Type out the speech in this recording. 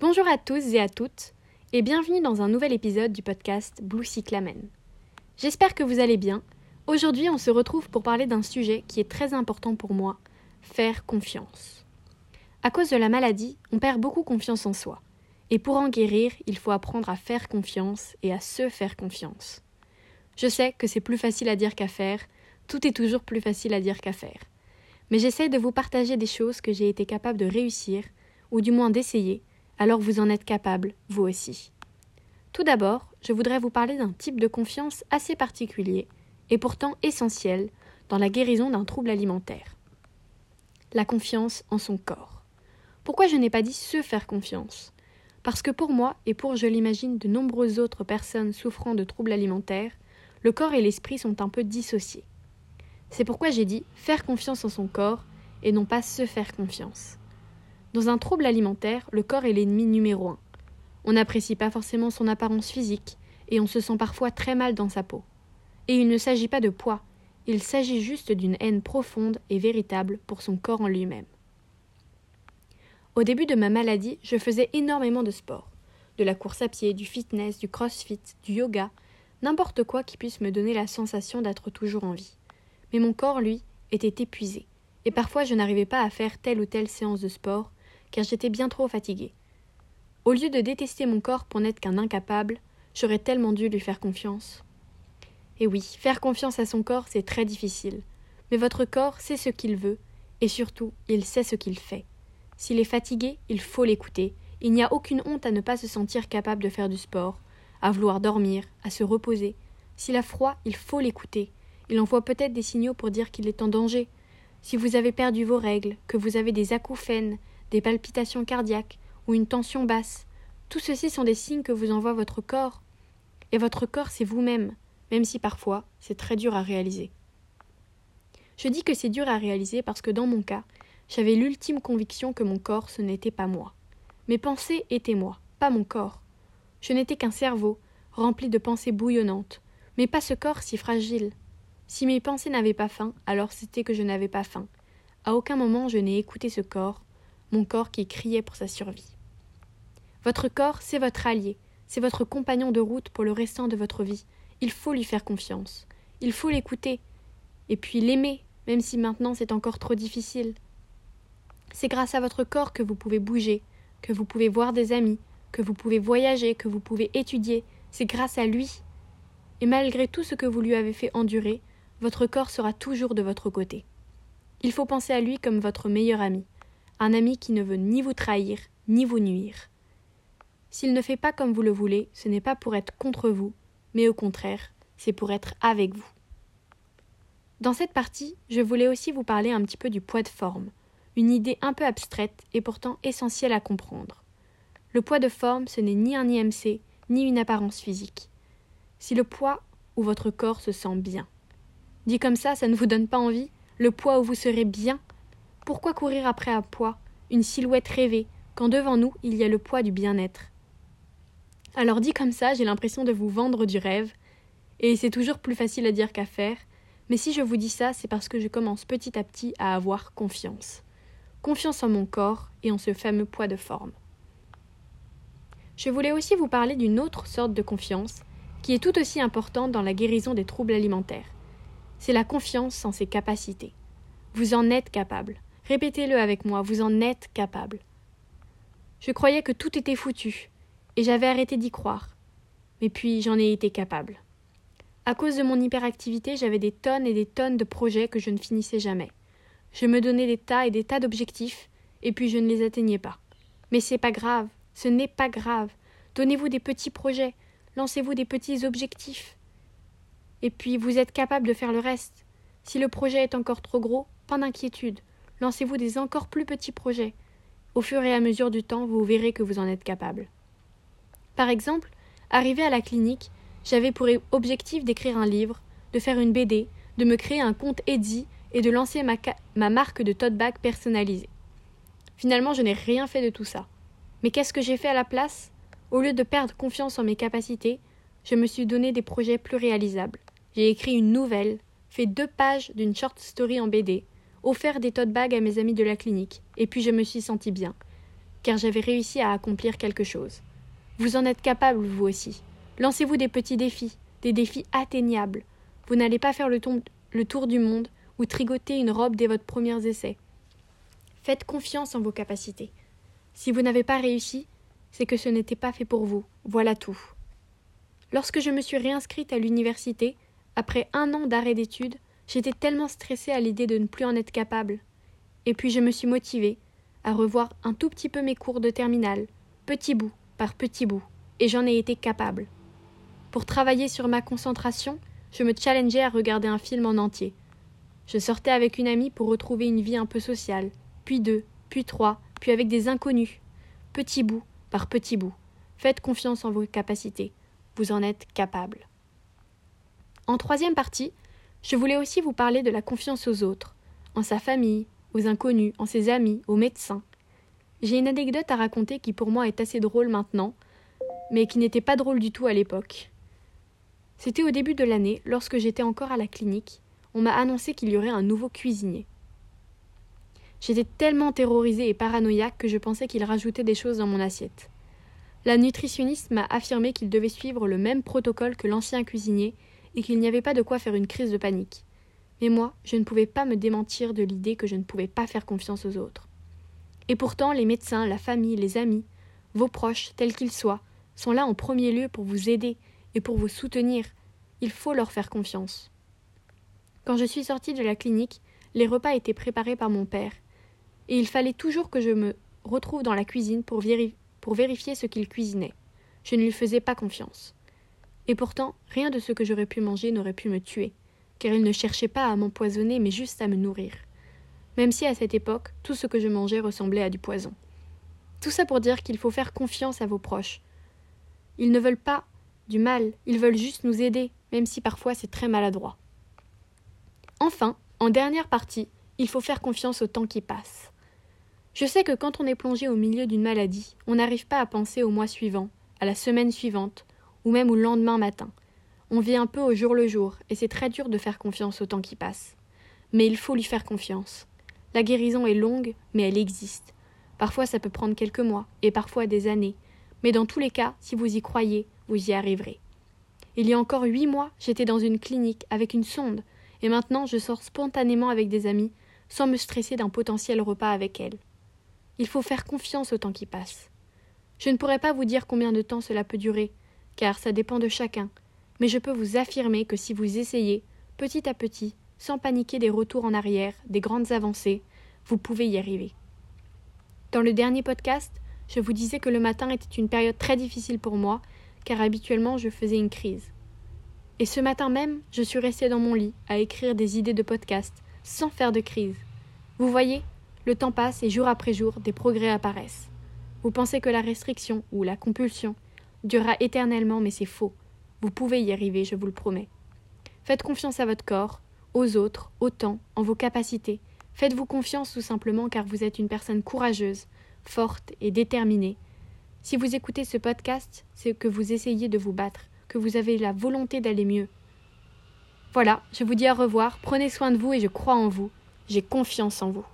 Bonjour à tous et à toutes, et bienvenue dans un nouvel épisode du podcast Blue Cyclamen. J'espère que vous allez bien. Aujourd'hui, on se retrouve pour parler d'un sujet qui est très important pour moi faire confiance. À cause de la maladie, on perd beaucoup confiance en soi. Et pour en guérir, il faut apprendre à faire confiance et à se faire confiance. Je sais que c'est plus facile à dire qu'à faire, tout est toujours plus facile à dire qu'à faire. Mais j'essaie de vous partager des choses que j'ai été capable de réussir, ou du moins d'essayer, alors vous en êtes capable, vous aussi. Tout d'abord, je voudrais vous parler d'un type de confiance assez particulier, et pourtant essentiel, dans la guérison d'un trouble alimentaire. La confiance en son corps. Pourquoi je n'ai pas dit se faire confiance? Parce que pour moi, et pour je l'imagine de nombreuses autres personnes souffrant de troubles alimentaires, le corps et l'esprit sont un peu dissociés. C'est pourquoi j'ai dit faire confiance en son corps et non pas se faire confiance. Dans un trouble alimentaire, le corps est l'ennemi numéro un. On n'apprécie pas forcément son apparence physique et on se sent parfois très mal dans sa peau. Et il ne s'agit pas de poids, il s'agit juste d'une haine profonde et véritable pour son corps en lui-même. Au début de ma maladie, je faisais énormément de sport. De la course à pied, du fitness, du crossfit, du yoga, n'importe quoi qui puisse me donner la sensation d'être toujours en vie mais mon corps, lui, était épuisé, et parfois je n'arrivais pas à faire telle ou telle séance de sport, car j'étais bien trop fatiguée. Au lieu de détester mon corps pour n'être qu'un incapable, j'aurais tellement dû lui faire confiance. Et oui, faire confiance à son corps, c'est très difficile. Mais votre corps sait ce qu'il veut, et surtout, il sait ce qu'il fait. S'il est fatigué, il faut l'écouter. Il n'y a aucune honte à ne pas se sentir capable de faire du sport, à vouloir dormir, à se reposer. S'il a froid, il faut l'écouter. Il envoie peut-être des signaux pour dire qu'il est en danger. Si vous avez perdu vos règles, que vous avez des acouphènes, des palpitations cardiaques ou une tension basse, tout ceci sont des signes que vous envoie votre corps. Et votre corps, c'est vous-même, même si parfois c'est très dur à réaliser. Je dis que c'est dur à réaliser parce que dans mon cas, j'avais l'ultime conviction que mon corps, ce n'était pas moi. Mes pensées étaient moi, pas mon corps. Je n'étais qu'un cerveau, rempli de pensées bouillonnantes, mais pas ce corps si fragile. Si mes pensées n'avaient pas faim, alors c'était que je n'avais pas faim. À aucun moment je n'ai écouté ce corps, mon corps qui criait pour sa survie. Votre corps, c'est votre allié, c'est votre compagnon de route pour le restant de votre vie. Il faut lui faire confiance, il faut l'écouter, et puis l'aimer, même si maintenant c'est encore trop difficile. C'est grâce à votre corps que vous pouvez bouger, que vous pouvez voir des amis, que vous pouvez voyager, que vous pouvez étudier, c'est grâce à lui. Et malgré tout ce que vous lui avez fait endurer, votre corps sera toujours de votre côté. Il faut penser à lui comme votre meilleur ami, un ami qui ne veut ni vous trahir, ni vous nuire. S'il ne fait pas comme vous le voulez, ce n'est pas pour être contre vous, mais au contraire, c'est pour être avec vous. Dans cette partie, je voulais aussi vous parler un petit peu du poids de forme, une idée un peu abstraite et pourtant essentielle à comprendre. Le poids de forme, ce n'est ni un IMC, ni une apparence physique. Si le poids ou votre corps se sent bien. Dit comme ça, ça ne vous donne pas envie? Le poids où vous serez bien Pourquoi courir après un poids, une silhouette rêvée, quand devant nous il y a le poids du bien-être? Alors dit comme ça, j'ai l'impression de vous vendre du rêve, et c'est toujours plus facile à dire qu'à faire, mais si je vous dis ça, c'est parce que je commence petit à petit à avoir confiance. Confiance en mon corps et en ce fameux poids de forme. Je voulais aussi vous parler d'une autre sorte de confiance, qui est tout aussi importante dans la guérison des troubles alimentaires c'est la confiance en ses capacités. Vous en êtes capable. Répétez-le avec moi, vous en êtes capable. Je croyais que tout était foutu, et j'avais arrêté d'y croire. Mais puis j'en ai été capable. À cause de mon hyperactivité, j'avais des tonnes et des tonnes de projets que je ne finissais jamais. Je me donnais des tas et des tas d'objectifs, et puis je ne les atteignais pas. Mais c'est pas grave, ce n'est pas grave. Donnez-vous des petits projets, lancez-vous des petits objectifs et puis vous êtes capable de faire le reste. Si le projet est encore trop gros, pas d'inquiétude. Lancez-vous des encore plus petits projets. Au fur et à mesure du temps, vous verrez que vous en êtes capable. Par exemple, arrivé à la clinique, j'avais pour objectif d'écrire un livre, de faire une BD, de me créer un compte Etsy et de lancer ma, ma marque de tote bag personnalisée. Finalement, je n'ai rien fait de tout ça. Mais qu'est-ce que j'ai fait à la place? Au lieu de perdre confiance en mes capacités, je me suis donné des projets plus réalisables. J'ai écrit une nouvelle, fait deux pages d'une short story en BD, offert des tote bags à mes amis de la clinique, et puis je me suis senti bien. car j'avais réussi à accomplir quelque chose. Vous en êtes capable, vous aussi. Lancez-vous des petits défis, des défis atteignables. Vous n'allez pas faire le, tour du monde ou trigoter une robe dès votre premiers essais. Faites confiance en vos capacités. Si vous n'avez pas réussi, c'est que ce n'était pas fait pour vous. Voilà tout. Lorsque je me suis réinscrite à l'université, après un an d'arrêt d'études, j'étais tellement stressée à l'idée de ne plus en être capable. Et puis je me suis motivée à revoir un tout petit peu mes cours de terminale, petit bout par petit bout, et j'en ai été capable. Pour travailler sur ma concentration, je me challengeais à regarder un film en entier. Je sortais avec une amie pour retrouver une vie un peu sociale, puis deux, puis trois, puis avec des inconnus, petit bout par petit bout. Faites confiance en vos capacités. Vous en êtes capable. En troisième partie, je voulais aussi vous parler de la confiance aux autres, en sa famille, aux inconnus, en ses amis, aux médecins. J'ai une anecdote à raconter qui pour moi est assez drôle maintenant, mais qui n'était pas drôle du tout à l'époque. C'était au début de l'année, lorsque j'étais encore à la clinique, on m'a annoncé qu'il y aurait un nouveau cuisinier. J'étais tellement terrorisée et paranoïaque que je pensais qu'il rajoutait des choses dans mon assiette. La nutritionniste m'a affirmé qu'il devait suivre le même protocole que l'ancien cuisinier et qu'il n'y avait pas de quoi faire une crise de panique. Mais moi, je ne pouvais pas me démentir de l'idée que je ne pouvais pas faire confiance aux autres. Et pourtant, les médecins, la famille, les amis, vos proches, tels qu'ils soient, sont là en premier lieu pour vous aider et pour vous soutenir. Il faut leur faire confiance. Quand je suis sortie de la clinique, les repas étaient préparés par mon père, et il fallait toujours que je me retrouve dans la cuisine pour, pour vérifier ce qu'il cuisinait. Je ne lui faisais pas confiance. Et pourtant, rien de ce que j'aurais pu manger n'aurait pu me tuer, car il ne cherchait pas à m'empoisonner, mais juste à me nourrir. Même si à cette époque, tout ce que je mangeais ressemblait à du poison. Tout ça pour dire qu'il faut faire confiance à vos proches. Ils ne veulent pas du mal, ils veulent juste nous aider, même si parfois c'est très maladroit. Enfin, en dernière partie, il faut faire confiance au temps qui passe. Je sais que quand on est plongé au milieu d'une maladie, on n'arrive pas à penser au mois suivant, à la semaine suivante, ou même au lendemain matin. On vit un peu au jour le jour, et c'est très dur de faire confiance au temps qui passe. Mais il faut lui faire confiance. La guérison est longue, mais elle existe. Parfois ça peut prendre quelques mois, et parfois des années, mais dans tous les cas, si vous y croyez, vous y arriverez. Il y a encore huit mois, j'étais dans une clinique avec une sonde, et maintenant je sors spontanément avec des amis, sans me stresser d'un potentiel repas avec elles. Il faut faire confiance au temps qui passe. Je ne pourrais pas vous dire combien de temps cela peut durer, car ça dépend de chacun, mais je peux vous affirmer que si vous essayez, petit à petit, sans paniquer des retours en arrière, des grandes avancées, vous pouvez y arriver. Dans le dernier podcast, je vous disais que le matin était une période très difficile pour moi, car habituellement je faisais une crise. Et ce matin même, je suis restée dans mon lit à écrire des idées de podcast, sans faire de crise. Vous voyez, le temps passe et jour après jour, des progrès apparaissent. Vous pensez que la restriction ou la compulsion durera éternellement, mais c'est faux. Vous pouvez y arriver, je vous le promets. Faites confiance à votre corps, aux autres, au temps, en vos capacités. Faites-vous confiance tout simplement car vous êtes une personne courageuse, forte et déterminée. Si vous écoutez ce podcast, c'est que vous essayez de vous battre, que vous avez la volonté d'aller mieux. Voilà, je vous dis au revoir, prenez soin de vous et je crois en vous. J'ai confiance en vous.